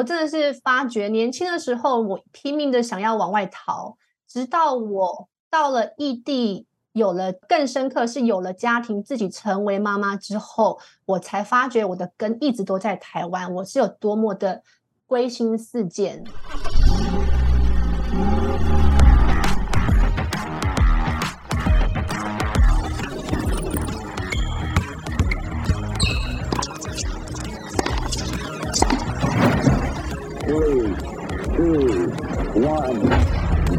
我真的是发觉，年轻的时候我拼命的想要往外逃，直到我到了异地，有了更深刻是有了家庭，自己成为妈妈之后，我才发觉我的根一直都在台湾，我是有多么的归心似箭。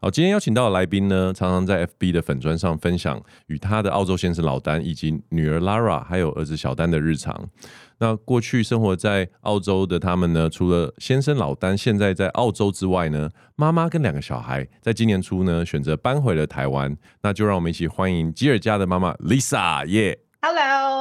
好，今天邀请到的来宾呢，常常在 FB 的粉砖上分享与他的澳洲先生老丹以及女儿 Lara 还有儿子小丹的日常。那过去生活在澳洲的他们呢，除了先生老丹现在在澳洲之外呢，妈妈跟两个小孩在今年初呢选择搬回了台湾。那就让我们一起欢迎吉尔家的妈妈 Lisa 耶、yeah。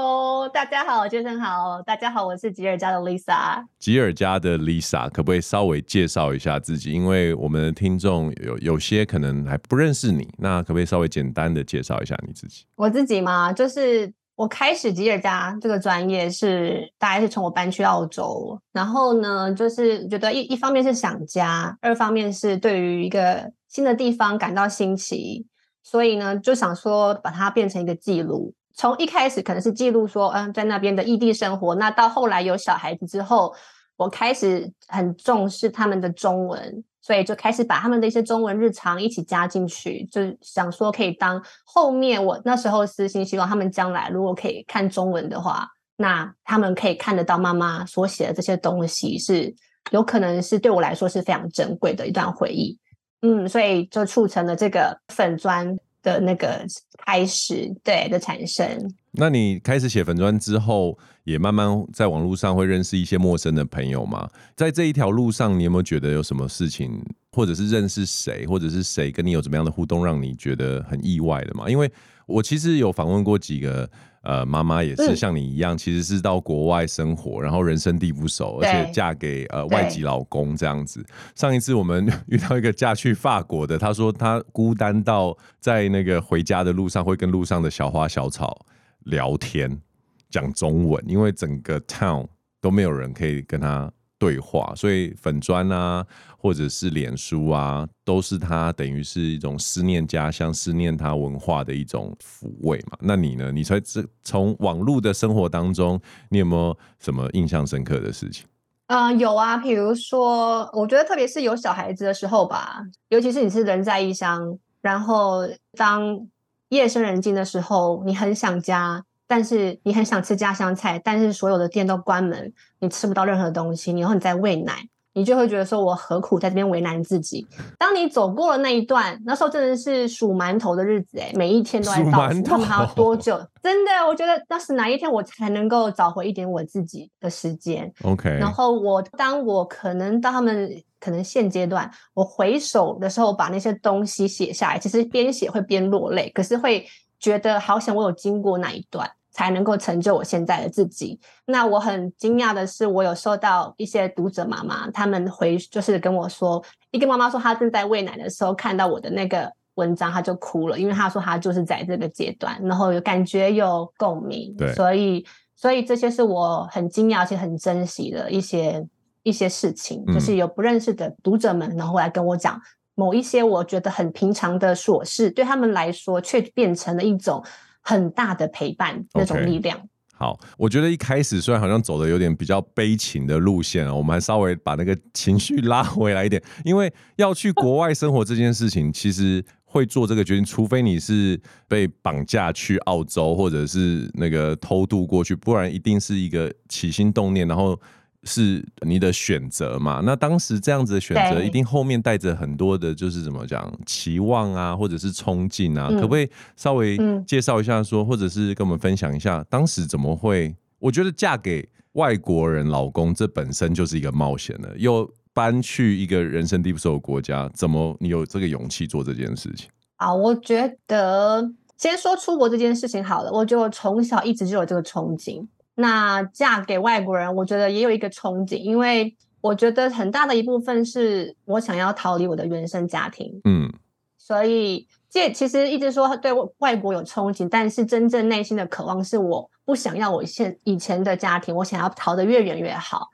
Hello，大家好，先生好，大家好，我是吉尔家的 Lisa。吉尔家的 Lisa，可不可以稍微介绍一下自己？因为我们的听众有有些可能还不认识你，那可不可以稍微简单的介绍一下你自己？我自己嘛，就是我开始吉尔家这个专业是大概是从我搬去澳洲，然后呢，就是觉得一一方面是想家，二方面是对于一个新的地方感到新奇，所以呢，就想说把它变成一个记录。从一开始可能是记录说，嗯，在那边的异地生活。那到后来有小孩子之后，我开始很重视他们的中文，所以就开始把他们的一些中文日常一起加进去，就想说可以当后面我那时候私心希望他们将来如果可以看中文的话，那他们可以看得到妈妈所写的这些东西，是有可能是对我来说是非常珍贵的一段回忆。嗯，所以就促成了这个粉专。的那个开始，对的产生。那你开始写粉砖之后，也慢慢在网络上会认识一些陌生的朋友吗？在这一条路上，你有没有觉得有什么事情，或者是认识谁，或者是谁跟你有怎么样的互动，让你觉得很意外的吗？因为我其实有访问过几个。呃，妈妈也是像你一样，其实是到国外生活，然后人生地不熟，而且嫁给呃外籍老公这样子。上一次我们 遇到一个嫁去法国的，她说她孤单到在那个回家的路上会跟路上的小花小草聊天，讲中文，因为整个 town 都没有人可以跟她对话，所以粉砖啊，或者是脸书啊，都是他等于是一种思念家乡、思念他文化的一种抚慰嘛。那你呢？你在这从网络的生活当中，你有没有什么印象深刻的事情？嗯、有啊，比如说，我觉得特别是有小孩子的时候吧，尤其是你是人在异乡，然后当夜深人静的时候，你很想家。但是你很想吃家乡菜，但是所有的店都关门，你吃不到任何东西。然后你在喂奶，你就会觉得说：“我何苦在这边为难自己？”当你走过了那一段，那时候真的是数馒头的日子，哎，每一天都在倒数，他们还要多久？真的，我觉得那是哪一天我才能够找回一点我自己的时间？OK。然后我当我可能到他们可能现阶段，我回首的时候，把那些东西写下来，其实边写会边落泪，可是会觉得好想我有经过那一段。才能够成就我现在的自己。那我很惊讶的是，我有收到一些读者妈妈，他们回就是跟我说，一个妈妈说她正在喂奶的时候看到我的那个文章，她就哭了，因为她说她就是在这个阶段，然后有感觉有共鸣。对，所以所以这些是我很惊讶且很珍惜的一些一些事情，就是有不认识的读者们，然后来跟我讲某一些我觉得很平常的琐事，对他们来说却变成了一种。很大的陪伴那种力量。Okay. 好，我觉得一开始虽然好像走的有点比较悲情的路线啊，我们还稍微把那个情绪拉回来一点，因为要去国外生活这件事情，其实会做这个决定，除非你是被绑架去澳洲，或者是那个偷渡过去，不然一定是一个起心动念，然后。是你的选择嘛？那当时这样子的选择，一定后面带着很多的，就是怎么讲期望啊，或者是冲劲啊、嗯，可不可以稍微介绍一下说，或者是跟我们分享一下，当时怎么会？我觉得嫁给外国人老公，这本身就是一个冒险了，又搬去一个人生地不熟的国家，怎么你有这个勇气做这件事情？啊，我觉得先说出国这件事情好了。我觉得我从小一直就有这个憧憬。那嫁给外国人，我觉得也有一个憧憬，因为我觉得很大的一部分是我想要逃离我的原生家庭。嗯，所以这其实一直说对外国有憧憬，但是真正内心的渴望是我不想要我现以前的家庭，我想要逃得越远越好。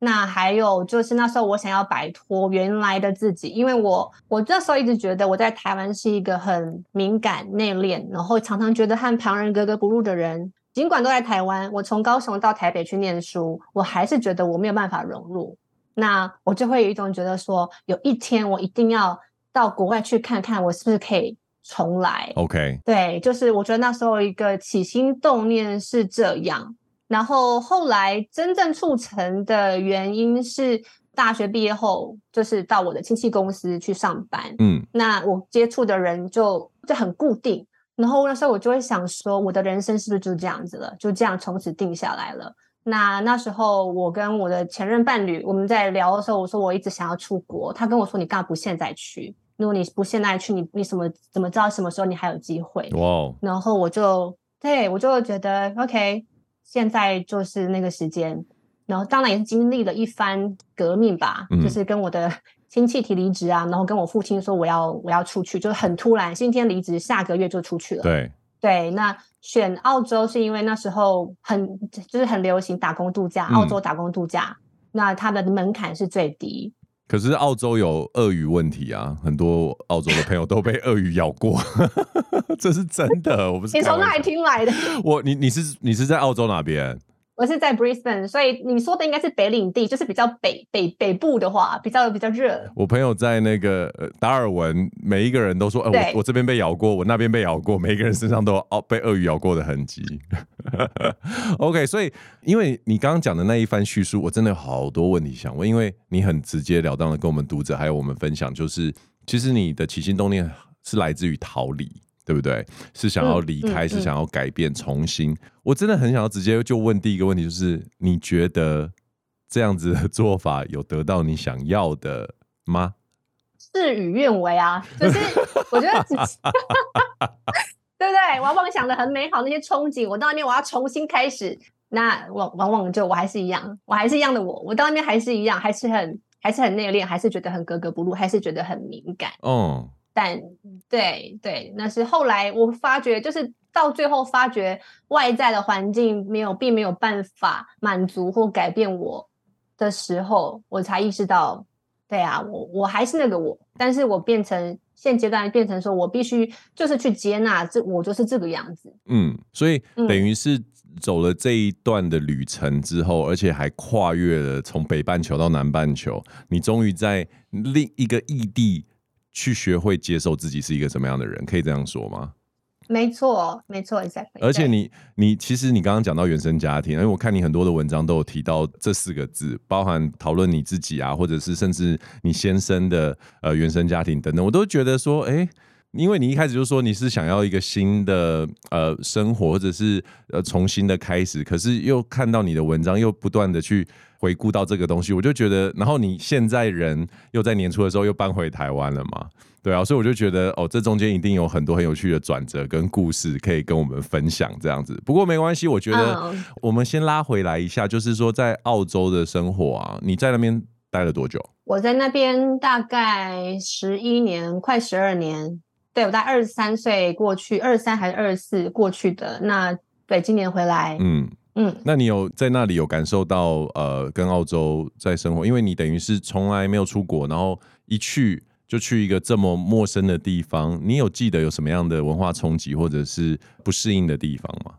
那还有就是那时候我想要摆脱原来的自己，因为我我那时候一直觉得我在台湾是一个很敏感内敛，然后常常觉得和旁人格格不入的人。尽管都在台湾，我从高雄到台北去念书，我还是觉得我没有办法融入。那我就会有一种觉得说，有一天我一定要到国外去看看，我是不是可以重来。OK，对，就是我觉得那时候一个起心动念是这样。然后后来真正促成的原因是大学毕业后，就是到我的亲戚公司去上班。嗯，那我接触的人就就很固定。然后那时候我就会想说，我的人生是不是就这样子了？就这样从此定下来了。那那时候我跟我的前任伴侣我们在聊的时候，我说我一直想要出国。他跟我说，你干嘛不现在去？如果你不现在去，你你什么怎么知道什么时候你还有机会？哇！Wow. 然后我就对我就觉得 OK。现在就是那个时间，然后当然也是经历了一番革命吧，嗯、就是跟我的亲戚提离职啊，然后跟我父亲说我要我要出去，就是很突然，今天离职，下个月就出去了。对对，那选澳洲是因为那时候很就是很流行打工度假，澳洲打工度假，嗯、那它的门槛是最低。可是澳洲有鳄鱼问题啊，很多澳洲的朋友都被鳄鱼咬过，这是真的，我不是。你从哪里听来的？我你你是你是在澳洲哪边？我是在 Brisbane，所以你说的应该是北领地，就是比较北北北部的话，比较比较热。我朋友在那个达尔文，每一个人都说，呃、对我我这边被咬过，我那边被咬过，每一个人身上都有被鳄鱼咬过的痕迹。OK，所以因为你刚刚讲的那一番叙述，我真的有好多问题想问，因为你很直截了当的跟我们读者还有我们分享，就是其实你的起心动念是来自于逃离。对不对？是想要离开，嗯嗯、是想要改变，重新。我真的很想要直接就问第一个问题，就是你觉得这样子的做法有得到你想要的吗？事与愿违啊！就是我觉得，对不对？往往想的很美好，那些憧憬，我到那边我要重新开始，那往往往就我还是一样，我还是一样的我，我到那边还是一样，还是很还是很内敛，还是觉得很格格不入，还是觉得很敏感。哦。但对对，那是后来我发觉，就是到最后发觉外在的环境没有，并没有办法满足或改变我的时候，我才意识到，对啊，我我还是那个我，但是我变成现阶段变成说我必须就是去接纳这我就是这个样子。嗯，所以等于是走了这一段的旅程之后，嗯、而且还跨越了从北半球到南半球，你终于在另一个异地。去学会接受自己是一个什么样的人，可以这样说吗？没错，没错，exactly。而且你，你其实你刚刚讲到原生家庭，因为我看你很多的文章都有提到这四个字，包含讨论你自己啊，或者是甚至你先生的呃原生家庭等等，我都觉得说，哎、欸，因为你一开始就说你是想要一个新的呃生活，或者是呃重新的开始，可是又看到你的文章，又不断的去。回顾到这个东西，我就觉得，然后你现在人又在年初的时候又搬回台湾了嘛？对啊，所以我就觉得，哦，这中间一定有很多很有趣的转折跟故事可以跟我们分享这样子。不过没关系，我觉得我们先拉回来一下，就是说在澳洲的生活啊，你在那边待了多久？我在那边大概十一年，快十二年。对，我在二十三岁过去，二十三还是二十四过去的。那对，今年回来，嗯。嗯，那你有在那里有感受到呃，跟澳洲在生活，因为你等于是从来没有出国，然后一去就去一个这么陌生的地方，你有记得有什么样的文化冲击或者是不适应的地方吗？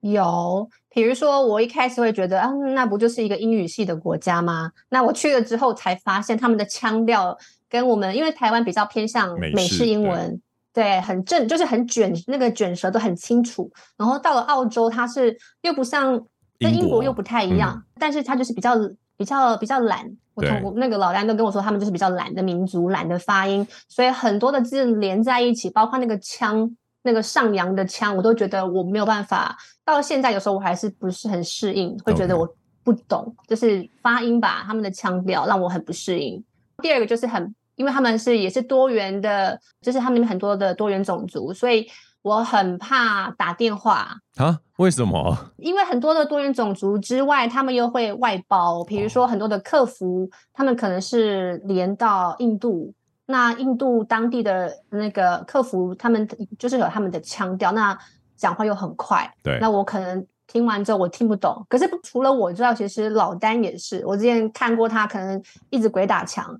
有，比如说我一开始会觉得啊，那不就是一个英语系的国家吗？那我去了之后才发现他们的腔调跟我们，因为台湾比较偏向美式英文。对，很正，就是很卷，那个卷舌都很清楚。然后到了澳洲，它是又不像跟英国又不太一样，嗯、但是它就是比较比较比较懒。我同对那个老丹都跟我说，他们就是比较懒的民族，懒的发音，所以很多的字连在一起，包括那个腔，那个上扬的腔，我都觉得我没有办法。到现在有时候我还是不是很适应，会觉得我不懂，就是发音吧，他们的腔调让我很不适应。第二个就是很，因为他们是也是多元的，就是他们很多的多元种族，所以我很怕打电话啊。为什么？因为很多的多元种族之外，他们又会外包，比如说很多的客服，他们可能是连到印度。那印度当地的那个客服，他们就是有他们的腔调，那讲话又很快。对，那我可能听完之后我听不懂。可是除了我知道，其实老丹也是。我之前看过他，可能一直鬼打墙，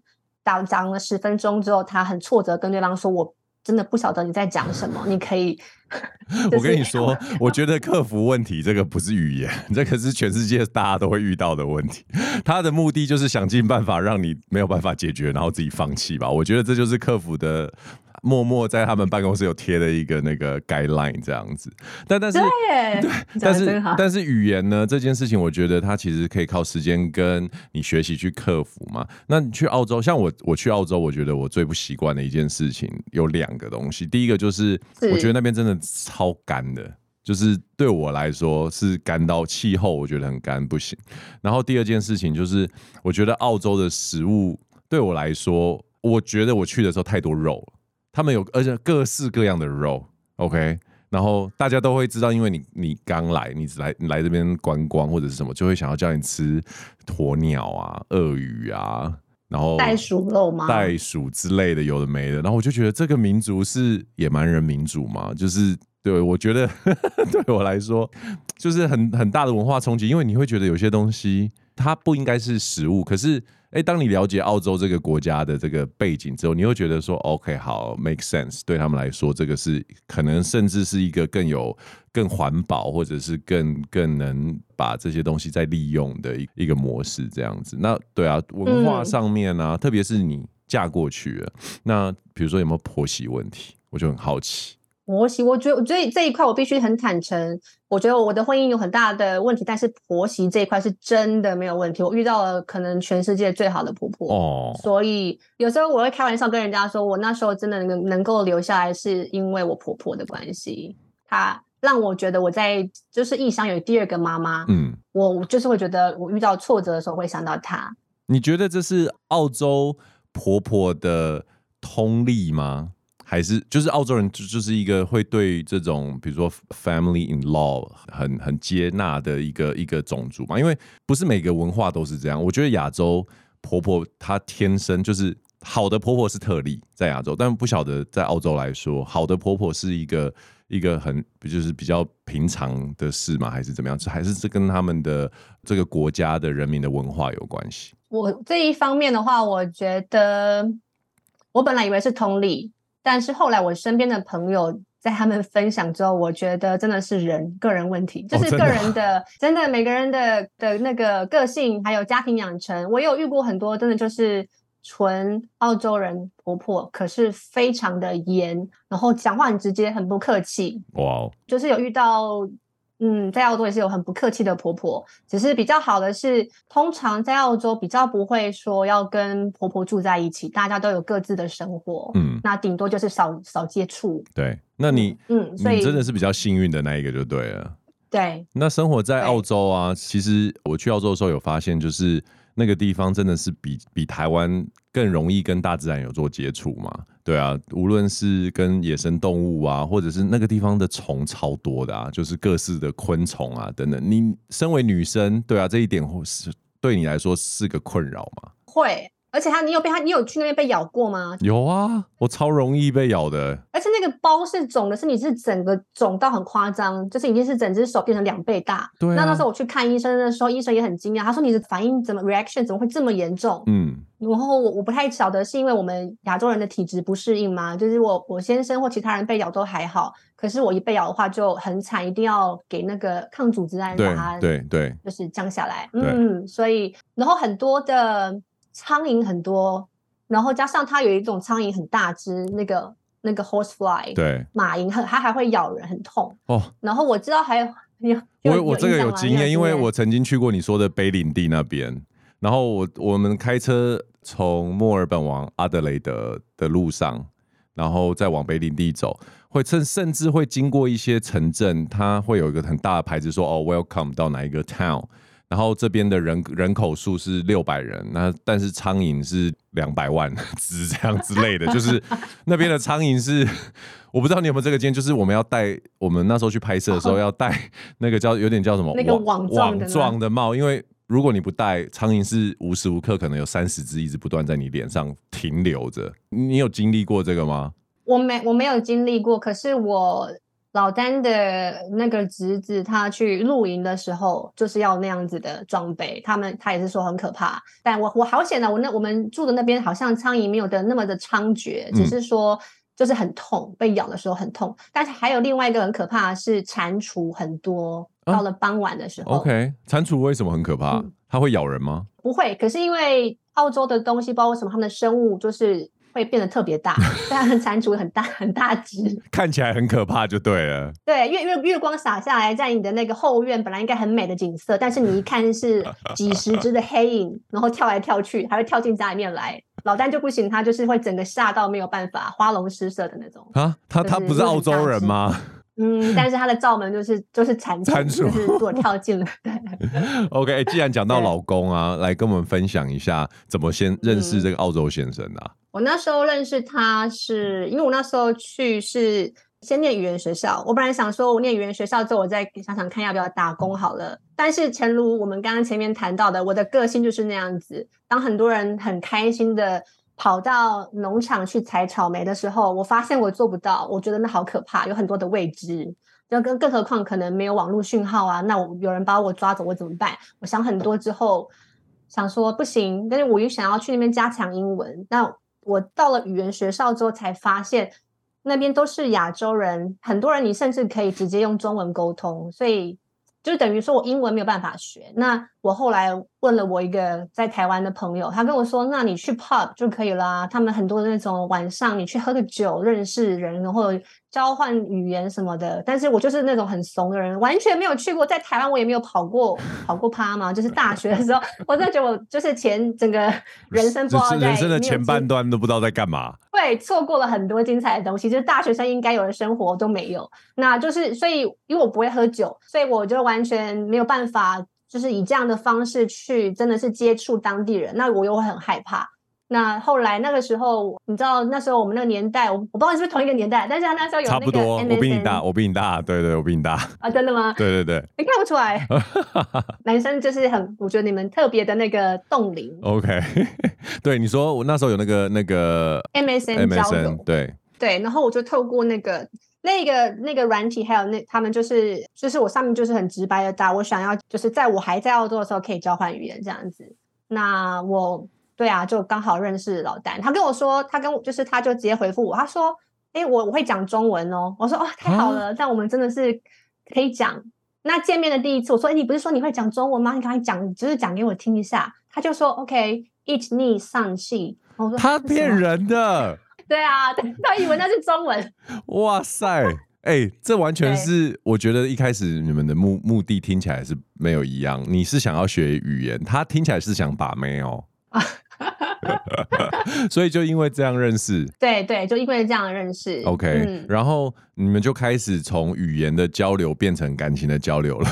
打讲了十分钟之后，他很挫折，跟对方说：“我。”真的不晓得你在讲什么，你可以。我跟你说，我觉得克服问题这个不是语言，这个是全世界大家都会遇到的问题。他的目的就是想尽办法让你没有办法解决，然后自己放弃吧。我觉得这就是克服的。默默在他们办公室有贴了一个那个 guideline 这样子，但但是对，但是但是语言呢这件事情，我觉得它其实可以靠时间跟你学习去克服嘛。那你去澳洲，像我我去澳洲，我觉得我最不习惯的一件事情有两个东西。第一个就是我觉得那边真的超干的，就是对我来说是干到气候，我觉得很干不行。然后第二件事情就是，我觉得澳洲的食物对我来说，我觉得我去的时候太多肉了。他们有，而且各式各样的肉，OK，然后大家都会知道，因为你你刚来，你来你来这边观光或者是什么，就会想要叫你吃鸵鸟啊、鳄鱼啊，然后袋鼠肉吗？袋鼠之类的，有的没的。然后我就觉得这个民族是野蛮人民族嘛，就是对我觉得 对我来说就是很很大的文化冲击，因为你会觉得有些东西它不应该是食物，可是。哎，当你了解澳洲这个国家的这个背景之后，你会觉得说，OK，好，make sense，对他们来说，这个是可能甚至是一个更有、更环保，或者是更更能把这些东西再利用的一一个模式，这样子。那对啊，文化上面啊，嗯、特别是你嫁过去了，那比如说有没有婆媳问题，我就很好奇。婆媳，我觉得，我觉得这一块我必须很坦诚。我觉得我的婚姻有很大的问题，但是婆媳这一块是真的没有问题。我遇到了可能全世界最好的婆婆，哦，所以有时候我会开玩笑跟人家说，我那时候真的能能够留下来，是因为我婆婆的关系。她让我觉得我在就是异乡有第二个妈妈。嗯，我就是会觉得我遇到挫折的时候会想到她。你觉得这是澳洲婆婆的通例吗？还是就是澳洲人就就是一个会对这种比如说 family in law 很很接纳的一个一个种族嘛，因为不是每个文化都是这样。我觉得亚洲婆婆她天生就是好的婆婆是特例在亚洲，但不晓得在澳洲来说，好的婆婆是一个一个很就是比较平常的事嘛，还是怎么样？还是这跟他们的这个国家的人民的文化有关系？我这一方面的话，我觉得我本来以为是通例。但是后来我身边的朋友在他们分享之后，我觉得真的是人个人问题，就是个人的，真的每个人的的那个个性，还有家庭养成。我有遇过很多，真的就是纯澳洲人婆婆，可是非常的严，然后讲话很直接，很不客气。哇，Wow. 就是有遇到。嗯，在澳洲也是有很不客气的婆婆，只是比较好的是，通常在澳洲比较不会说要跟婆婆住在一起，大家都有各自的生活。嗯，那顶多就是少少接触。对，那你嗯，所以你真的是比较幸运的那一个就对了。对，那生活在澳洲啊，其实我去澳洲的时候有发现，就是那个地方真的是比比台湾更容易跟大自然有做接触嘛。对啊，无论是跟野生动物啊，或者是那个地方的虫超多的啊，就是各式的昆虫啊等等。你身为女生，对啊，这一点或是对你来说是个困扰吗？会。而且他，你有被他，你有去那边被咬过吗？有啊，我超容易被咬的。而且那个包是肿的，是你是整个肿到很夸张，就是已经是整只手变成两倍大。对啊。那那时候我去看医生的时候，医生也很惊讶，他说你的反应怎么 reaction 怎么会这么严重？嗯。然后我我不太晓得是因为我们亚洲人的体质不适应吗？就是我我先生或其他人被咬都还好，可是我一被咬的话就很惨，一定要给那个抗组织胺把它对对，就是降下来。嗯，所以然后很多的。苍蝇很多，然后加上它有一种苍蝇很大只，那个那个 horsefly，对，马蝇很它还会咬人，很痛哦。然后我知道还有，有我我这个有经验，因为我曾经去过你说的北领地那边，然后我我们开车从墨尔本往阿德雷德的路上，然后再往北领地走，会甚甚至会经过一些城镇，它会有一个很大的牌子说哦，welcome 到哪一个 town。然后这边的人人口数是六百人，那但是苍蝇是两百万只这样之类的，就是那边的苍蝇是，我不知道你有没有这个经验，就是我们要戴，我们那时候去拍摄的时候要戴那个叫有点叫什么那个网状网状的帽，因为如果你不戴，苍蝇是无时无刻可能有三十只一直不断在你脸上停留着。你有经历过这个吗？我没我没有经历过，可是我。老丹的那个侄子，他去露营的时候，就是要那样子的装备。他们他也是说很可怕，但我我好险啊！我那我们住的那边好像苍蝇没有的那么的猖獗，只是说就是很痛，被咬的时候很痛。但是还有另外一个很可怕的是蟾蜍很多，到了傍晚的时候。啊、OK，蟾蜍为什么很可怕？嗯、它会咬人吗？不会，可是因为澳洲的东西，不知道为什么他们的生物就是。会变得特别大，虽然蟾蜍很大很大只，看起来很可怕就对了。对，月月月光洒下来，在你的那个后院本来应该很美的景色，但是你一看是几十只的黑影，然后跳来跳去，还会跳进家里面来。老丹就不行，他就是会整个吓到没有办法，花容失色的那种。啊，他他不是澳洲人吗？嗯，但是他的罩门就是就是蟾蜍，蟾蜍就是如果跳进了。对，OK，欸，既然讲到老公啊，来跟我们分享一下怎么先认识这个澳洲先生的啊。我那时候认识他是因为我那时候去是先念语言学校，我本来想说我念语言学校之后，我再想想看要不要打工好了。但是诚如我们刚刚前面谈到的，我的个性就是那样子。当很多人很开心的跑到农场去采草莓的时候，我发现我做不到，我觉得那好可怕，有很多的未知。就更更何况可能没有网络讯号啊，那我有人把我抓走，我怎么办？我想很多之后，想说不行，但是我又想要去那边加强英文，那。我到了语言学校之后，才发现那边都是亚洲人，很多人你甚至可以直接用中文沟通，所以就等于说我英文没有办法学。那我后来问了我一个在台湾的朋友，他跟我说：“那你去 pub 就可以啦，他们很多那种晚上你去喝个酒认识人，然后。”交换语言什么的，但是我就是那种很怂的人，完全没有去过。在台湾，我也没有跑过跑过趴嘛。就是大学的时候，我真的觉得我就是前整个人生不知道在，人生的前半段都不知道在干嘛。对，错过了很多精彩的东西，就是大学生应该有的生活都没有。那就是所以，因为我不会喝酒，所以我就完全没有办法，就是以这样的方式去真的是接触当地人。那我又会很害怕。那后来那个时候，你知道那时候我们那个年代，我我不知道是不是同一个年代，但是他那时候有差不多，我比你大，我比你大，对对，我比你大啊，真的吗？对对对，你看不出来，男生就是很，我觉得你们特别的那个冻龄。OK，对，你说我那时候有那个那个 MSN 交友，对对，然后我就透过那个那个那个软体，还有那他们就是就是我上面就是很直白的打，我想要就是在我还在澳洲的时候可以交换语言这样子，那我。对啊，就刚好认识老丹，他跟我说，他跟我就是，他就直接回复我，他说：“哎，我我会讲中文哦。”我说：“哦，太好了，但、啊、我们真的是可以讲。”那见面的第一次，我说：“哎，你不是说你会讲中文吗？你赶快讲，就是讲给我听一下。”他就说：“OK，eat me 上气。”我说：“他骗人的。”对啊，他以为那是中文。哇塞，哎，这完全是我觉得一开始你们的目目的听起来是没有一样。你是想要学语言，他听起来是想把妹哦。啊。所以就因为这样认识，对对，就因为这样认识，OK，嗯，然后你们就开始从语言的交流变成感情的交流了。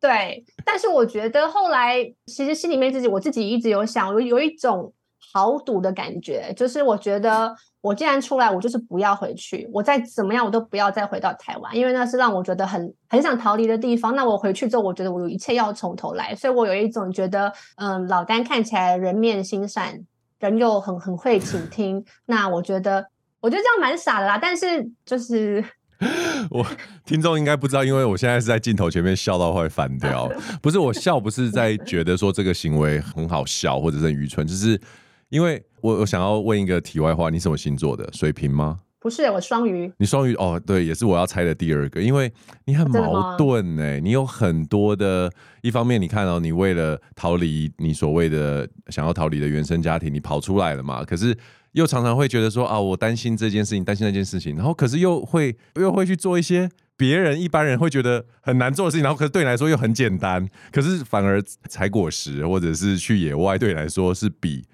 对，但是我觉得后来其实心里面自己，我自己一直有想，有有一种。豪赌的感觉，就是我觉得我既然出来，我就是不要回去，我再怎么样，我都不要再回到台湾，因为那是让我觉得很很想逃离的地方。那我回去之后，我觉得我有一切要从头来，所以我有一种觉得，嗯，老丹看起来人面心善，人又很很会倾听。那我觉得，我觉得这样蛮傻的啦。但是就是，我听众应该不知道，因为我现在是在镜头前面笑到会翻掉，不是我笑，不是在觉得说这个行为很好笑或者是愚蠢，就是。因为我我想要问一个题外话，你什么星座的？水瓶吗？不是，我双鱼。你双鱼哦，对，也是我要猜的第二个。因为你很矛盾哎，你有很多的，一方面你看到、哦、你为了逃离你所谓的想要逃离的原生家庭，你跑出来了嘛？可是又常常会觉得说啊，我担心这件事情，担心那件事情，然后可是又会又会去做一些别人一般人会觉得很难做的事情，然后可是对你来说又很简单，可是反而采果实或者是去野外对你来说是比。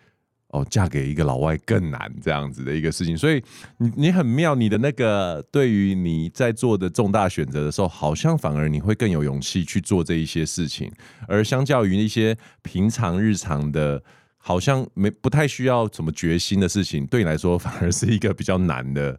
哦，嫁给一个老外更难这样子的一个事情。所以你你很妙，你的那个对于你在做的重大选择的时候，好像反而你会更有勇气去做这一些事情，而相较于那些平常日常的。好像没不太需要什么决心的事情，对你来说反而是一个比较难的。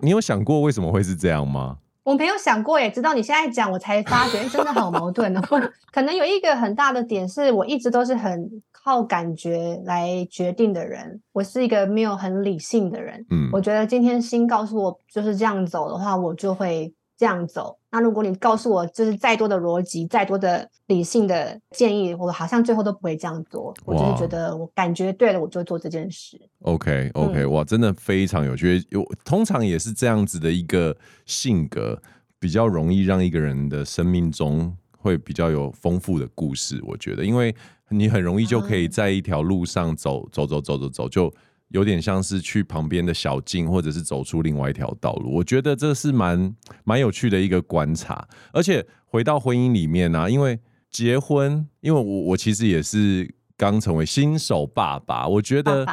你有想过为什么会是这样吗？我没有想过，耶，直到你现在讲，我才发觉真的好矛盾哦。可能有一个很大的点是我一直都是很靠感觉来决定的人，我是一个没有很理性的人。嗯，我觉得今天心告诉我就是这样走的话，我就会。这样走，那如果你告诉我，就是再多的逻辑、再多的理性的建议，我好像最后都不会这样做。我就是觉得，我感觉对了，我就做这件事。Okay, 哇，真的非常有趣。有通常也是这样子的一个性格，比较容易让一个人的生命中会比较有丰富的故事。我觉得，因为你很容易就可以在一条路上走，走，走，走，走，走，就。有点像是去旁边的小径，或者是走出另外一条道路。我觉得这是蛮蛮有趣的一个观察。而且回到婚姻里面呢、啊，因为结婚，因为我我其实也是刚成为新手爸爸，我觉得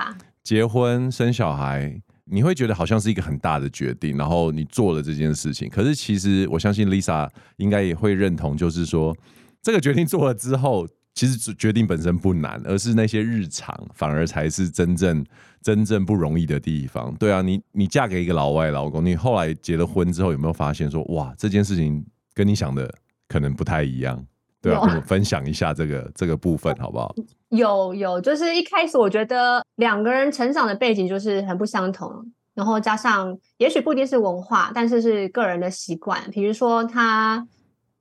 结婚生小孩，你会觉得好像是一个很大的决定，然后你做了这件事情。可是其实我相信 Lisa 应该也会认同，就是说这个决定做了之后。其实决定本身不难，而是那些日常反而才是真正真正不容易的地方。对啊，你你嫁给一个老外老公，你后来结了婚之后，有没有发现说，哇，这件事情跟你想的可能不太一样？对啊，跟我分享一下这个这个部分 好不好？有有，就是一开始我觉得两个人成长的背景就是很不相同，然后加上也许不一定是文化，但是是个人的习惯，比如说他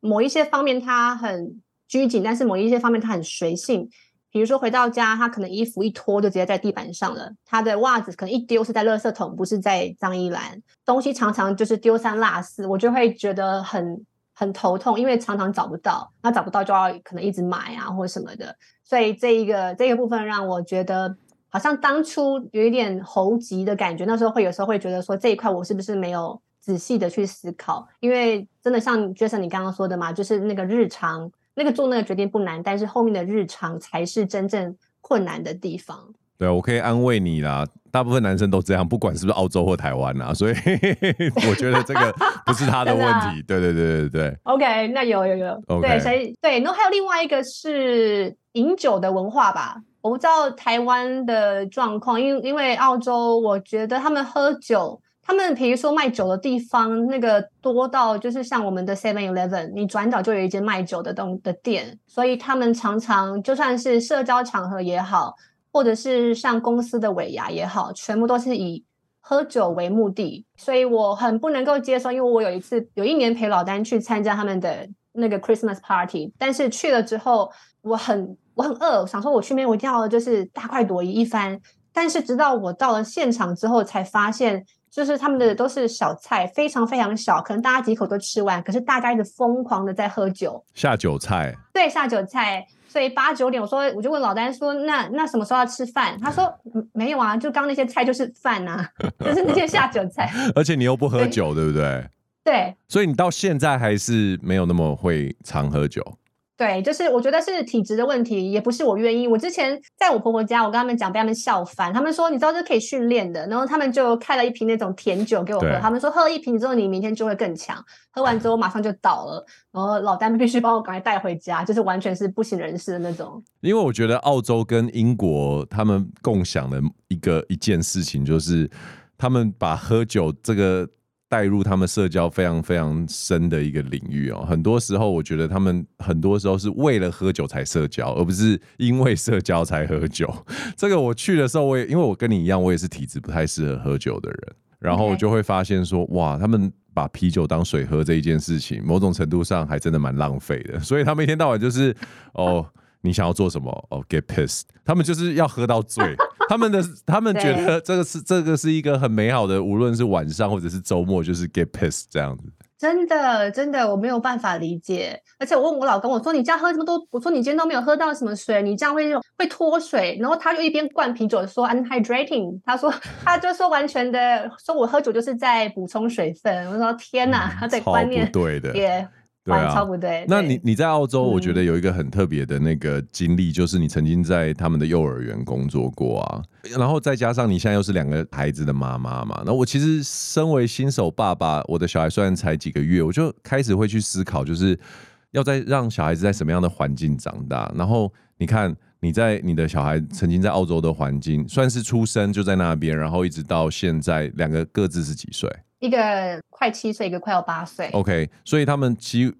某一些方面他很。拘谨，但是某一些方面他很随性。比如说回到家，他可能衣服一脱就直接在地板上了，他的袜子可能一丢是在垃圾桶，不是在脏衣篮。东西常常就是丢三落四，我就会觉得很很头痛，因为常常找不到，那找不到就要可能一直买啊或什么的。所以这一个这个部分让我觉得好像当初有一点猴急的感觉。那时候会有时候会觉得说，这一块我是不是没有仔细的去思考？因为真的像 Jason 你刚刚说的嘛，就是那个日常。那个做那个决定不难，但是后面的日常才是真正困难的地方。对，我可以安慰你啦，大部分男生都这样，不管是不是澳洲或台湾啊，所以 我觉得这个不是他的问题。对对对对对。OK，那有有有。Okay. 对，所以对，然后还有另外一个是饮酒的文化吧。我不知道台湾的状况，因为因为澳洲，我觉得他们喝酒。他们比如说卖酒的地方，那个多到就是像我们的 Seven Eleven，你转角就有一间卖酒的东的店，所以他们常常就算是社交场合也好，或者是像公司的尾牙也好，全部都是以喝酒为目的。所以我很不能够接受，因为我有一次有一年陪老丹去参加他们的那个 Christmas party，但是去了之后，我很我很饿，想说我去那边我一定要就是大快朵颐一番，但是直到我到了现场之后，才发现。就是他们的都是小菜，非常非常小，可能大家几口都吃完。可是大家一直疯狂的在喝酒，下酒菜。对，下酒菜。所以八九点，我说我就问老丹说：“那那什么时候要吃饭？”他说：“没有啊，就刚那些菜就是饭啊，就是那些下酒菜。”而且你又不喝酒，对，对不对？对。所以你到现在还是没有那么会常喝酒。对，就是我觉得是体质的问题，也不是我愿意。我之前在我婆婆家，我跟他们讲，被他们笑翻。他们说：“你知道这可以训练的。”然后他们就开了一瓶那种甜酒给我喝。他们说：“喝了一瓶之后，你明天就会更强。”喝完之后马上就倒了。然后老丹必须帮我赶快带回家，就是完全是不省人事的那种。因为我觉得澳洲跟英国他们共享的一个一件事情，就是他们把喝酒这个。带入他们社交非常非常深的一个领域哦，很多时候我觉得他们很多时候是为了喝酒才社交，而不是因为社交才喝酒。这个我去的时候，我也因为我跟你一样，我也是体质不太适合喝酒的人，然后我就会发现说，哇，他们把啤酒当水喝这一件事情，某种程度上还真的蛮浪费的。所以他们一天到晚就是哦。你想要做什么？哦、oh，get pissed。他们就是要喝到醉。他们的他们觉得这个是这个是一个很美好的，无论是晚上或者是周末，就是 get pissed 这样子。真的真的，我没有办法理解。而且我问我老公，我说你这样喝这么多，我说你今天都没有喝到什么水，你这样会会脱水。然后他就一边灌啤酒说 I'm hydrating。他说 他就说完全的说我喝酒就是在补充水分。我说天哪，他的观念对的。也对啊，超不对。那你你在澳洲，我觉得有一个很特别的那个经历，嗯，就是你曾经在他们的幼儿园工作过啊，然后再加上你现在又是两个孩子的妈妈嘛。那我其实身为新手爸爸，我的小孩虽然才几个月，我就开始会去思考，就是要在让小孩子在什么样的环境长大。然后你看你在你的小孩曾经在澳洲的环境，算是出生就在那边，然后一直到现在，两个各自是几岁？一个快七岁，一个快要八岁。OK，所以他们其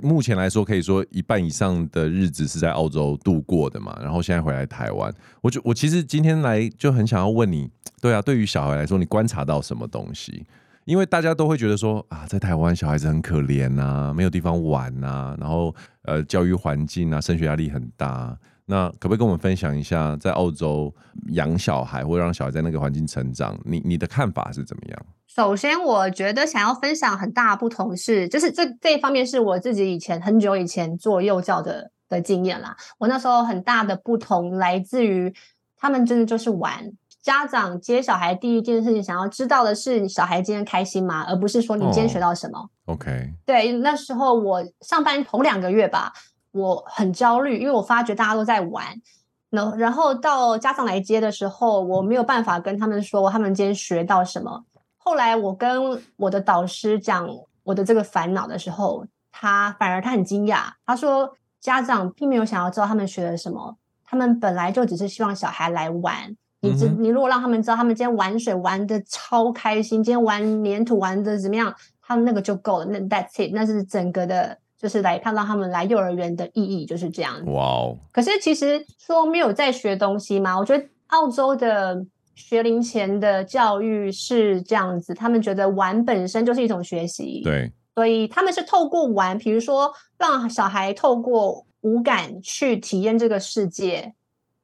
目前来说，可以说一半以上的日子是在澳洲度过的嘛。然后现在回来台湾，我就我其实今天来就很想要问你，对啊，对于小孩来说，你观察到什么东西？因为大家都会觉得说啊，在台湾小孩子很可怜呐，没有地方玩呐，然后呃，教育环境啊，升学压力很大。那可不可以跟我们分享一下，在澳洲养小孩或让小孩在那个环境成长，你你的看法是怎么样？首先，我觉得想要分享很大不同是，就是这这一方面是我自己以前很久以前做幼教的的经验啦。我那时候很大的不同来自于他们真的就是玩。家长接小孩第一件事情想要知道的是，你小孩今天开心吗？而不是说你今天学到什么。Oh, OK。对，那时候我上班头两个月吧。我很焦虑，因为我发觉大家都在玩，然然后到家长来接的时候，我没有办法跟他们说他们今天学到什么。后来我跟我的导师讲我的这个烦恼的时候，他反而他很惊讶，他说家长并没有想要知道他们学了什么，他们本来就只是希望小孩来玩。你知你如果让他们知道他们今天玩水玩的超开心，今天玩粘土玩的怎么样，他们那个就够了，那 that's it，那是整个的。就是来看到他们来幼儿园的意义就是这样。哇哦！可是其实说没有在学东西吗？我觉得澳洲的学龄前的教育是这样子，他们觉得玩本身就是一种学习。对，所以他们是透过玩，比如说让小孩透过五感去体验这个世界，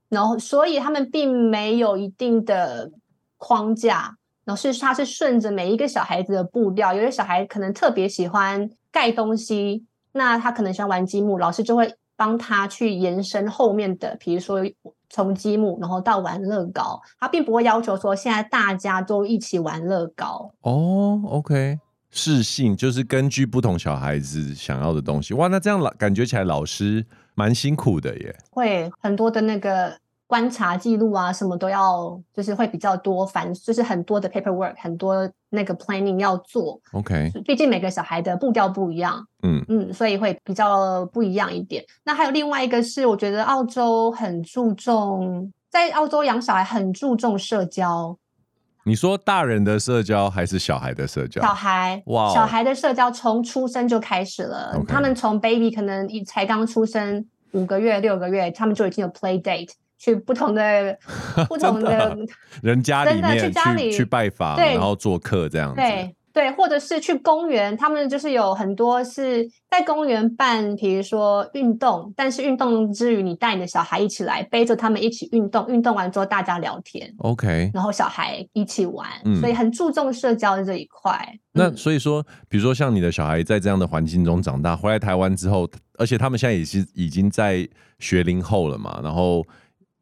然后所以他们并没有一定的框架，然后是他是顺着每一个小孩子的步调。有些小孩可能特别喜欢盖东西。那他可能喜欢玩积木，老师就会帮他去延伸后面的，比如说从积木，然后到玩乐高。他并不会要求说现在大家都一起玩乐高。哦，OK，适性就是根据不同小孩子想要的东西。哇，那这样老感觉起来老师蛮辛苦的耶。会很多的那个。观察记录啊，什么都要，就是会比较多繁，就是很多的 paperwork，很多那个 planning 要做。OK，毕竟每个小孩的步调不一样，嗯嗯，所以会比较不一样一点。那还有另外一个是，我觉得澳洲很注重，在澳洲养小孩很注重社交。你说大人的社交还是小孩的社交？小孩哇，wow，小孩的社交从出生就开始了。他们从 baby 可能一才刚出生五个月、六个月，他们就已经有 play date。去不同的 不同的，的人家里面去家里去，拜访，然后做客这样子。对对，或者是去公园，他们就是有很多是在公园办，比如说运动，但是运动之余，你带你的小孩一起来，背着他们一起运动，运动完之后大家聊天，OK，然后小孩一起玩，嗯、所以很注重社交的这一块。那所以说，比如说像你的小孩在这样的环境中长大，回来台湾之后，而且他们现在也是已经在学龄后了嘛，然后。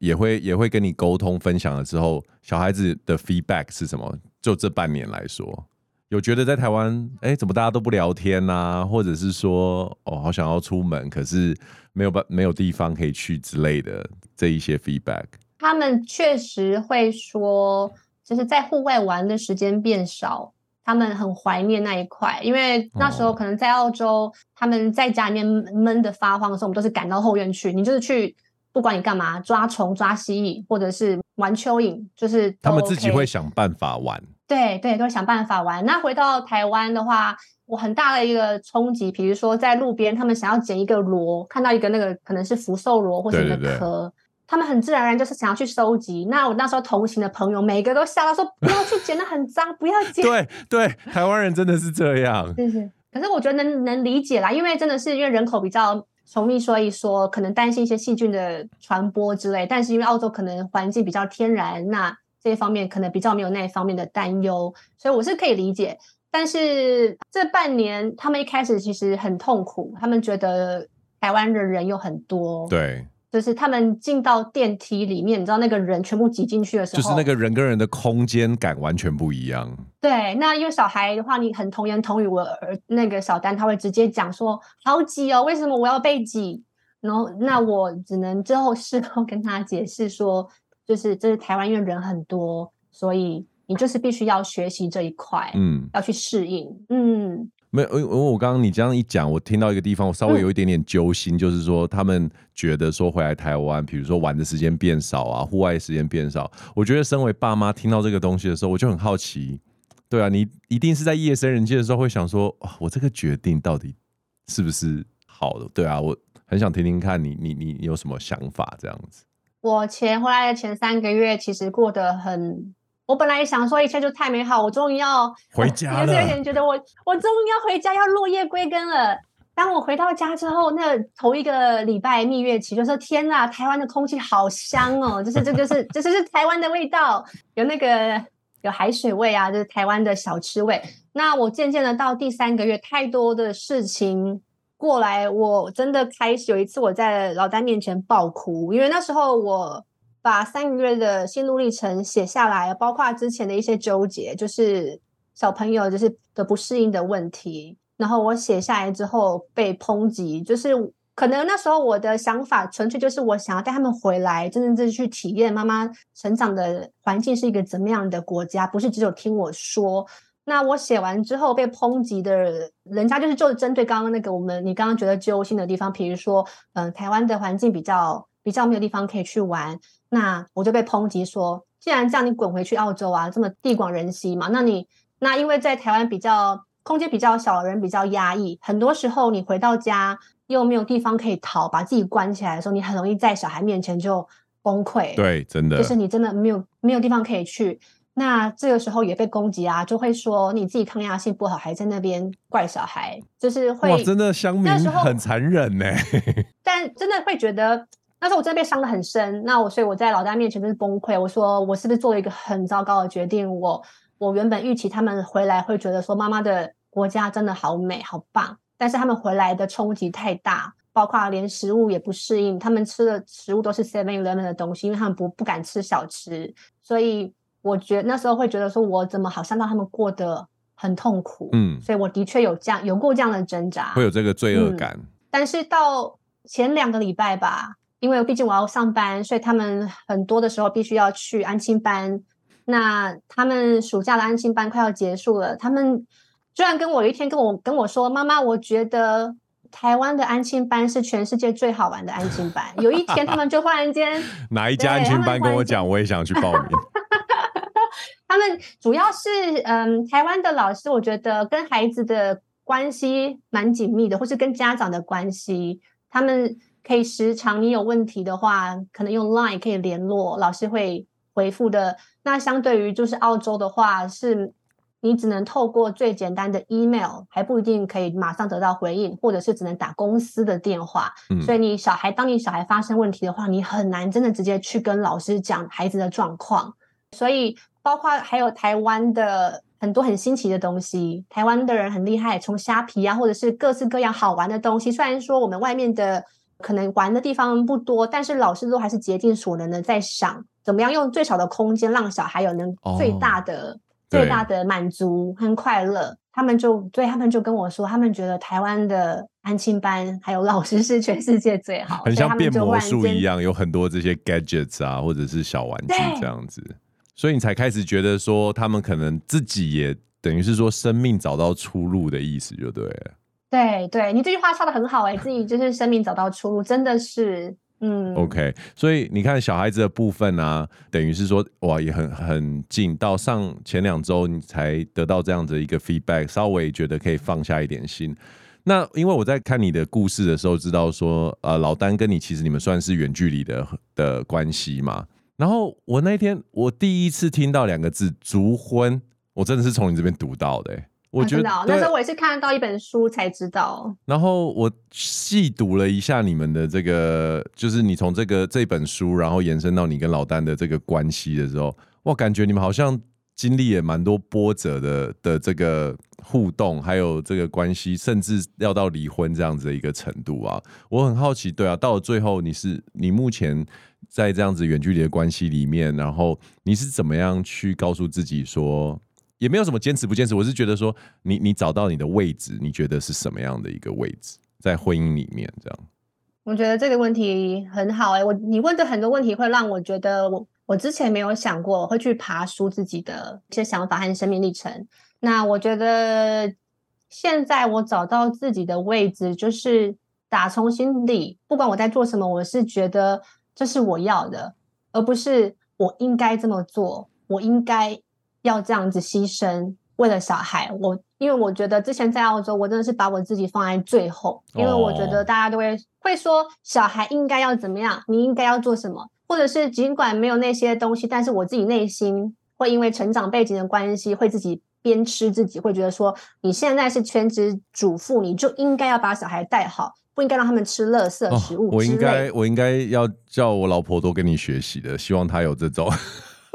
也会也会跟你沟通分享了之后，小孩子的 feedback 是什么？就这半年来说，有觉得在台湾，哎，怎么大家都不聊天啊？或者是说，哦，好想要出门，可是没有办没有地方可以去之类的这一些 feedback。他们确实会说，就是在户外玩的时间变少，他们很怀念那一块，因为那时候可能在澳洲，哦、他们在家里面闷的发慌的时候，我们都是赶到后院去，你就是去。不管你干嘛，抓虫、抓蜥蜴，或者是玩蚯蚓，就是、OK、他们自己会想办法玩。对对，都会想办法玩。那回到台湾的话，我很大的一个冲击，比如说在路边，他们想要捡一个螺，看到一个那个可能是福寿螺或者一个壳，对对对，他们很自然而然就是想要去收集。那我那时候同行的朋友，每个都吓到说：“不要去捡，那很脏，不要捡。”对对，台湾人真的是这样。是是，可是我觉得能能理解啦，因为真的是因为人口比较。从密说一说，可能担心一些细菌的传播之类，但是因为澳洲可能环境比较天然，那这一方面可能比较没有那一方面的担忧，所以我是可以理解。但是这半年他们一开始其实很痛苦，他们觉得台湾的人又很多，对，就是他们进到电梯里面，你知道那个人全部挤进去的时候，就是那个人跟人的空间感完全不一样。对，那因为小孩的话，你很童言童语，我儿那个小丹他会直接讲说好挤哦，为什么我要被挤？然后那我只能之后事后跟他解释说，就是这是台湾因为人很多，所以你就是必须要学习这一块，嗯，要去适应，嗯。没有，因为我刚刚你这样一讲，我听到一个地方，我稍微有一点点揪心，嗯、就是说他们觉得说回来台湾，比如说玩的时间变少啊，户外时间变少。我觉得身为爸妈听到这个东西的时候，我就很好奇，对啊，你一定是在夜深人静的时候会想说，我这个决定到底是不是好的？对啊，我很想听听看你，你你你有什么想法这样子。我前回来的前三个月，其实过得很。我本来也想说一切就太美好，我终于要回家了。有点觉得我我终于要回家，要落叶归根了。当我回到家之后，那头一个礼拜蜜月期，就说天呐，台湾的空气好香哦，就是这就是这就是台湾的味道，有那个有海水味啊，就是台湾的小吃味。那我渐渐的到第三个月，太多的事情过来，我真的开始有一次我在老丹面前爆哭，因为那时候我。把三个月的心路历程写下来，包括之前的一些纠结，就是小朋友就是的不适应的问题。然后我写下来之后被抨击，就是可能那时候我的想法纯粹就是我想要带他们回来，真正正去体验妈妈成长的环境是一个怎么样的国家，不是只有听我说。那我写完之后被抨击的人家就是就是针对刚刚那个我们你刚刚觉得揪心的地方，比如说嗯、台湾的环境比较比较没有地方可以去玩。那我就被抨击说，既然这样，你滚回去澳洲啊，这么地广人稀嘛。那你那因为在台湾比较空间比较小，人比较压抑，很多时候你回到家又没有地方可以逃，把自己关起来的时候，你很容易在小孩面前就崩溃。对，真的，就是你真的没有没有地方可以去。那这个时候也被攻击啊，就会说你自己抗压性不好，还在那边怪小孩，就是会。哇，真的乡民很残忍呢。但真的会觉得。那时候我真的被伤的很深，那我所以我在老大面前就是崩溃。我说我是不是做了一个很糟糕的决定？我我原本预期他们回来会觉得说妈妈的国家真的好美好棒，但是他们回来的冲击太大，包括连食物也不适应，他们吃的食物都是 Seven Eleven 的东西，因为他们不不敢吃小吃，所以我觉得那时候会觉得说我怎么好像让他们过得很痛苦，嗯，所以我的确有这样有过这样的挣扎，会有这个罪恶感，嗯。但是到前两个礼拜吧。因为毕竟我要上班，所以他们很多的时候必须要去安亲班。那他们暑假的安亲班快要结束了，他们居然跟我有一天跟我跟我说：“妈妈，我觉得台湾的安亲班是全世界最好玩的安亲班。”有一天，他们就忽然间哪一家安亲班跟我讲，我也想去报名。他们主要是嗯，台湾的老师，我觉得跟孩子的关系蛮紧密的，或是跟家长的关系，他们。可以时常，你有问题的话，可能用 Line 可以联络，老师会回复的。那相对于就是澳洲的话，是你只能透过最简单的 email，还不一定可以马上得到回应，或者是只能打公司的电话。嗯。所以你小孩，当你小孩发生问题的话，你很难真的直接去跟老师讲孩子的状况。所以包括还有台湾的很多很新奇的东西，台湾的人很厉害，从虾皮啊，或者是各式各样好玩的东西。虽然说我们外面的。可能玩的地方不多，但是老师都还是竭尽所能的在想怎么样用最少的空间让小孩有能最大的、哦、最大的满足和快乐。他们就对他们就跟我说，他们觉得台湾的安亲班还有老师是全世界最好，很像变魔术一样，有很多这些 gadgets 啊，或者是小玩具这样子。所以你才开始觉得说，他们可能自己也等于是说生命找到出路的意思，就对了。对对，你这句话说的很好哎，自己就是生命找到出路，真的是，嗯，OK。所以你看小孩子的部分啊，等于是说哇，也很很近，到上前两周你才得到这样子一个 feedback，稍微觉得可以放下一点心。那因为我在看你的故事的时候，知道说呃，老丹跟你其实你们算是远距离的的关系嘛。然后我那天我第一次听到两个字“卒婚”，我真的是从你这边读到的。我觉得、啊、那时候我也是看到一本书才知道。然后我细读了一下你们的这个，就是你从这个这本书，然后延伸到你跟老丹的这个关系的时候，我感觉你们好像经历也蛮多波折的的这个互动，还有这个关系，甚至要到离婚这样子的一个程度啊。我很好奇，对啊，到了最后，你是你目前在这样子远距离的关系里面，然后你是怎么样去告诉自己说？也没有什么坚持不坚持，我是觉得说你你找到你的位置，你觉得是什么样的一个位置在婚姻里面？这样，我觉得这个问题很好哎、我你问的很多问题会让我觉得我我之前没有想过会去爬梳自己的一些想法和生命历程。那我觉得现在我找到自己的位置，就是打从心里，不管我在做什么，我是觉得这是我要的，而不是我应该这么做，我应该要这样子牺牲为了小孩。我因为我觉得之前在澳洲，我真的是把我自己放在最后，因为我觉得大家都会会说小孩应该要怎么样，你应该要做什么，或者是尽管没有那些东西，但是我自己内心会因为成长背景的关系，会自己。边吃自己会觉得说，你现在是全职主妇，你就应该要把小孩带好，不应该让他们吃垃圾食物。哦。我应该我应该要叫我老婆多跟你学习的，希望她有这种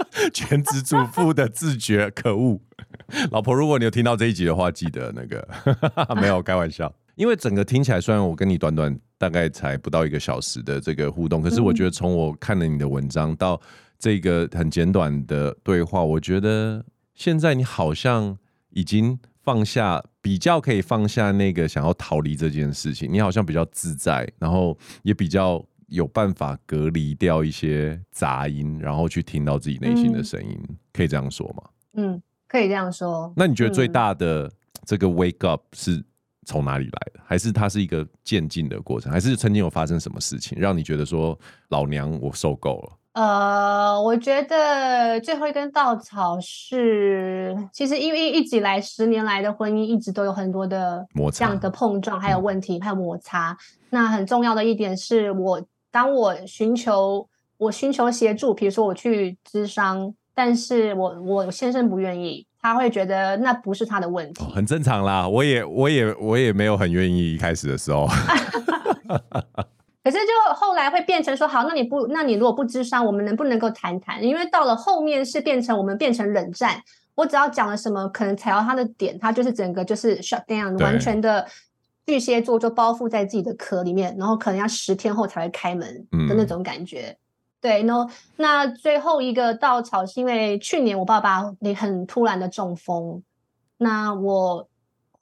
全职主妇的自觉。可恶，老婆，如果你有听到这一集的话，记得那个 没有开玩笑，因为整个听起来，虽然我跟你短短大概才不到一个小时的这个互动，可是我觉得从我看了你的文章到这个很简短的对话，我觉得。现在你好像已经放下，比较可以放下那个想要逃离这件事情。你好像比较自在，然后也比较有办法隔离掉一些杂音，然后去听到自己内心的声音。嗯，可以这样说吗？嗯，可以这样说。那你觉得最大的这个 wake up 是从哪里来的？还是它是一个渐进的过程？还是曾经有发生什么事情让你觉得说老娘我受够了？呃，我觉得最后一根稻草是，其实因为一直以来十年来的婚姻一直都有很多的这样的碰撞，还有问题，还有摩擦。那很重要的一点是我，当我寻求我寻求协助，比如说我去咨商，但是我我先生不愿意，他会觉得那不是他的问题，哦，很正常啦。我也我也我也没有很愿意一开始的时候。可是就后来会变成说，好，那你不，那你如果不咨商，我们能不能够谈谈？因为到了后面是变成我们变成冷战，我只要讲了什么，可能踩到他的点，他就是整个就是 shut down，完全的巨蟹座就包覆在自己的壳里面，然后可能要十天后才会开门的那种感觉。嗯、对，然后那最后一个稻草是因为去年我爸爸你很突然的中风，那我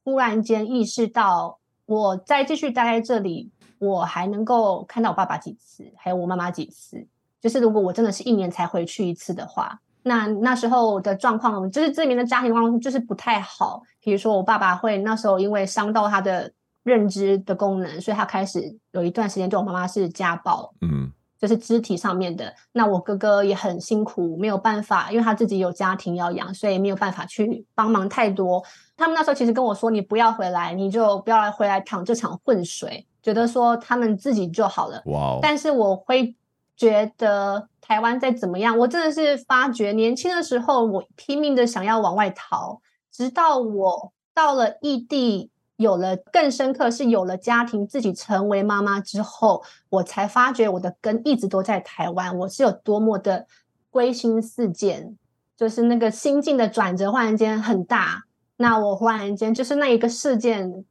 忽然间意识到，我再继续待在这里。我还能够看到我爸爸几次，还有我妈妈几次。就是如果我真的是一年才回去一次的话，那那时候的状况，就是这边的家庭状况就是不太好。比如说我爸爸会那时候因为伤到他的认知的功能，所以他开始有一段时间对我妈妈是家暴，嗯，就是肢体上面的。那我哥哥也很辛苦，没有办法，因为他自己有家庭要养，所以没有办法去帮忙太多。他们那时候其实跟我说：“你不要回来，你就不要来回来淌这场浑水。”觉得说他们自己就好了，哇但是我会觉得台湾再怎么样，我真的是发觉年轻的时候我拼命的想要往外逃，直到我到了异地，有了更深刻是有了家庭，自己成为妈妈之后，我才发觉我的根一直都在台湾，我是有多么的归心似箭，就是那个心境的转折忽然间很大，那我忽然间就是那一个事件。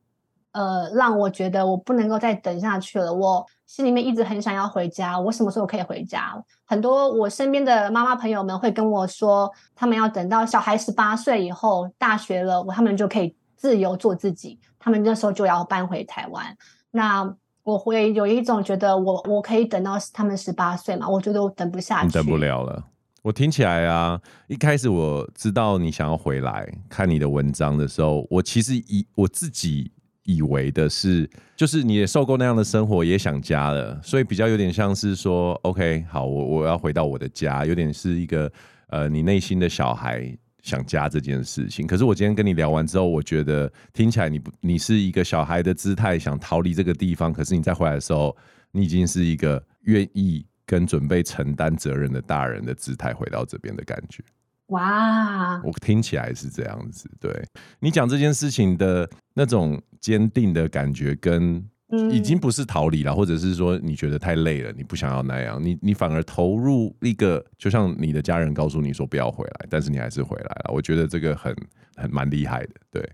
呃，让我觉得我不能够再等下去了。我心里面一直很想要回家。我什么时候可以回家？很多我身边的妈妈朋友们会跟我说，他们要等到小孩十八岁以后，大学了，他们就可以自由做自己。他们那时候就要搬回台湾。那我会有一种觉得我，我我可以等到他们十八岁嘛？我觉得我等不下去，等不了了。我听起来啊，一开始我知道你想要回来看你的文章的时候，我其实以我自己。以为的是，就是你也受够那样的生活，也想家了，所以比较有点像是说，OK，好，我我要回到我的家，有点是一个呃，你内心的小孩想家这件事情。可是我今天跟你聊完之后，我觉得听起来你不，你是一个小孩的姿态，想逃离这个地方。可是你再回来的时候，你已经是一个愿意跟准备承担责任的大人的姿态，回到这边的感觉。哇，我听起来是这样子。对，你讲这件事情的那种坚定的感觉，跟已经不是逃离了，嗯、或者是说你觉得太累了，你不想要那样，你你反而投入一个，就像你的家人告诉你说不要回来，但是你还是回来了。我觉得这个很很蛮厉害的。对，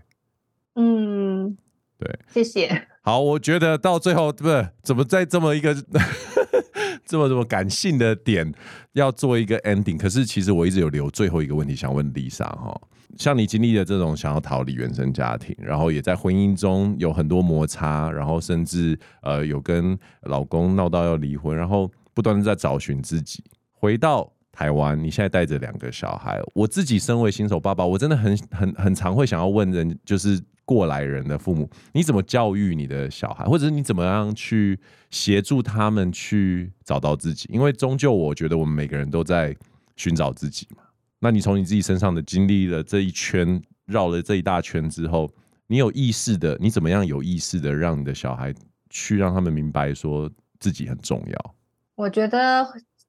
嗯，对，谢谢。好，我觉得到最后，不是怎么在这么一个。这么这么感性的点要做一个 ending，可是其实我一直有留最后一个问题想问 Lisa 哈，像你经历的这种想要逃离原生家庭，然后也在婚姻中有很多摩擦，然后甚至呃有跟老公闹到要离婚，然后不断的在找寻自己，回到台湾，你现在带着两个小孩，我自己身为新手爸爸，我真的很很很常会想要问人，就是。过来人的父母，你怎么教育你的小孩，或者是你怎么样去协助他们去找到自己？因为终究，我觉得我们每个人都在寻找自己嘛。那你从你自己身上的经历了这一圈，绕了这一大圈之后，你有意识的，你怎么样有意识的让你的小孩去让他们明白说自己很重要？我觉得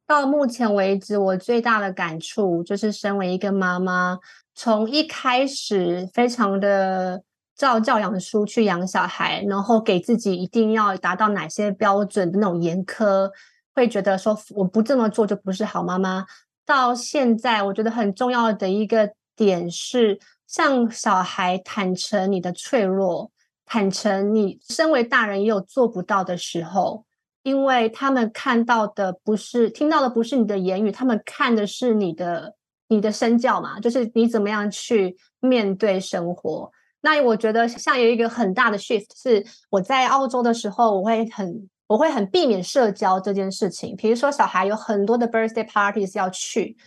到目前为止，我最大的感触就是，身为一个妈妈，从一开始非常的。照教养书去养小孩，然后给自己一定要达到哪些标准的那种严苛，会觉得说我不这么做就不是好妈妈。到现在，我觉得很重要的一个点是，向小孩坦诚你的脆弱，坦诚你身为大人也有做不到的时候，因为他们看到的不是，听到的不是你的言语，他们看的是你的你的身教嘛，就是你怎么样去面对生活。那我觉得像有一个很大的 shift 是我在澳洲的时候，我会很我会很避免社交这件事情。比如说小孩有很多的 birthday parties 要去，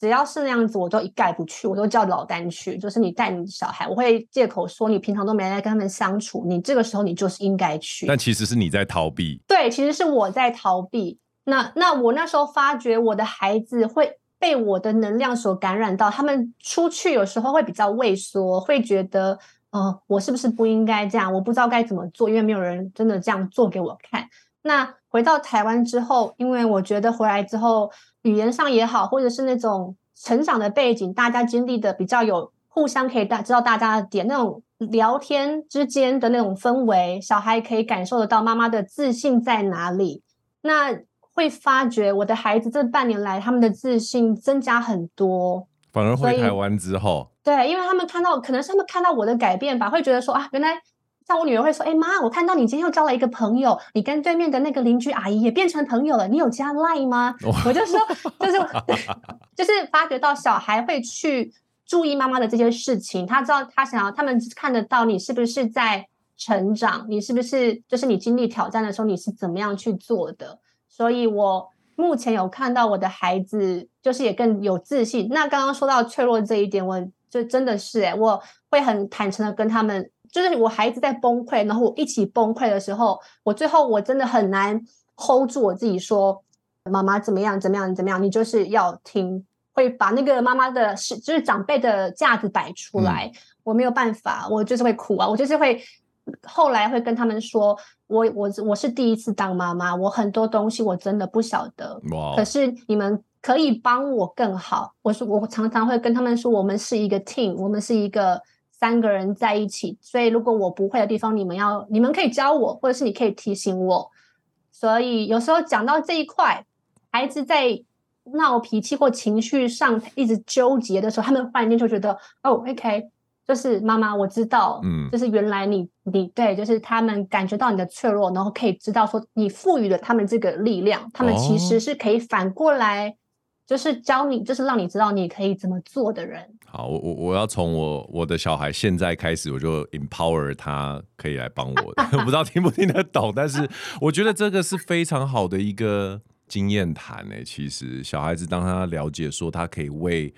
只要是那样子，我都一概不去，我都叫老丹去。就是你带你小孩，我会借口说你平常都没来跟他们相处，你这个时候你就是应该去。但其实是你在逃避。对，其实是我在逃避。那那我那时候发觉我的孩子会被我的能量所感染到，他们出去有时候会比较畏缩，会觉得。哦，我是不是不应该这样？我不知道该怎么做，因为没有人真的这样做给我看。那回到台湾之后，因为我觉得回来之后，语言上也好，或者是那种成长的背景，大家经历的比较有互相可以大知道大家的点，那种聊天之间的那种氛围，小孩可以感受得到妈妈的自信在哪里。那会发觉我的孩子这半年来，他们的自信增加很多。反而回台湾之后，对，因为他们看到，可能是他们看到我的改变吧，会觉得说啊，原来像我女儿会说，哎妈，我看到你今天又交了一个朋友，你跟对面的那个邻居阿姨也变成朋友了，你有加 Line 吗？我就说，就是 就是发觉到小孩会去注意妈妈的这些事情，他知道他想要，他们看得到你是不是在成长，你是不是就是你经历挑战的时候，你是怎么样去做的，所以我。目前有看到我的孩子，就是也更有自信。那刚刚说到脆弱这一点，我就真的是诶，我会很坦诚的跟他们，就是我孩子在崩溃，然后我一起崩溃的时候，我最后我真的很难 hold 住我自己，说妈妈怎么样怎么样怎么样，你就是要听，会把那个妈妈的是就是长辈的架子摆出来，嗯、我没有办法，我就是会哭啊，我就是会。后来会跟他们说，我我我是第一次当妈妈，我很多东西我真的不晓得。Wow. 可是你们可以帮我更好。我说我常常会跟他们说，我们是一个 team，我们是一个三个人在一起。所以如果我不会的地方，你们要你们可以教我，或者是你可以提醒我。所以有时候讲到这一块，孩子在闹脾气或情绪上一直纠结的时候，他们忽然间就觉得哦，OK。就是妈妈，我知道，嗯，就是原来你你对，就是他们感觉到你的脆弱，然后可以知道说你赋予了他们这个力量，他们其实是可以反过来，就是教你，就是让你知道你可以怎么做的人。好，我我我要从我我的小孩现在开始，我就 empower 他可以来帮我，我不知道听不听得懂，但是我觉得这个是非常好的一个经验谈诶。其实小孩子当他了解说他可以为。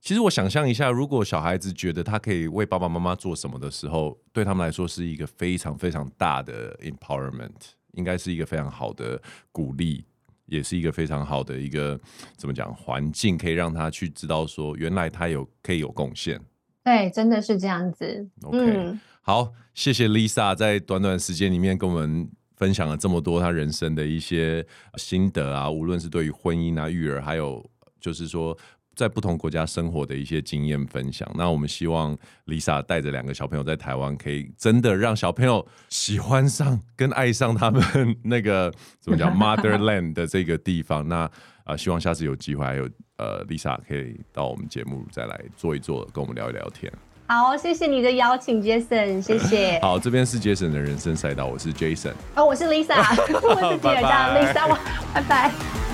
其实我想象一下，如果小孩子觉得他可以为爸爸妈妈做什么的时候，对他们来说是一个非常非常大的 empowerment，应该是一个非常好的鼓励，也是一个非常好的一个怎么讲环境，可以让他去知道说，原来他有可以有贡献。对，真的是这样子。OK，嗯，好，谢谢 Lisa 在短短时间里面跟我们分享了这么多他人生的一些心得啊，无论是对于婚姻啊、育儿，还有就是说。在不同国家生活的一些经验分享，那我们希望 Lisa 带着两个小朋友在台湾，可以真的让小朋友喜欢上跟爱上他们 那个怎么讲 Motherland 的这个地方。那啊、呃，希望下次有机会，还有呃 Lisa 可以到我们节目再来坐一坐，跟我们聊一聊天。好，谢谢你的邀请，Jason，谢谢。好，这边是 Jason 的人生赛道，我是 Jason，哦，我是 Lisa，我是第二张 Lisa，拜拜。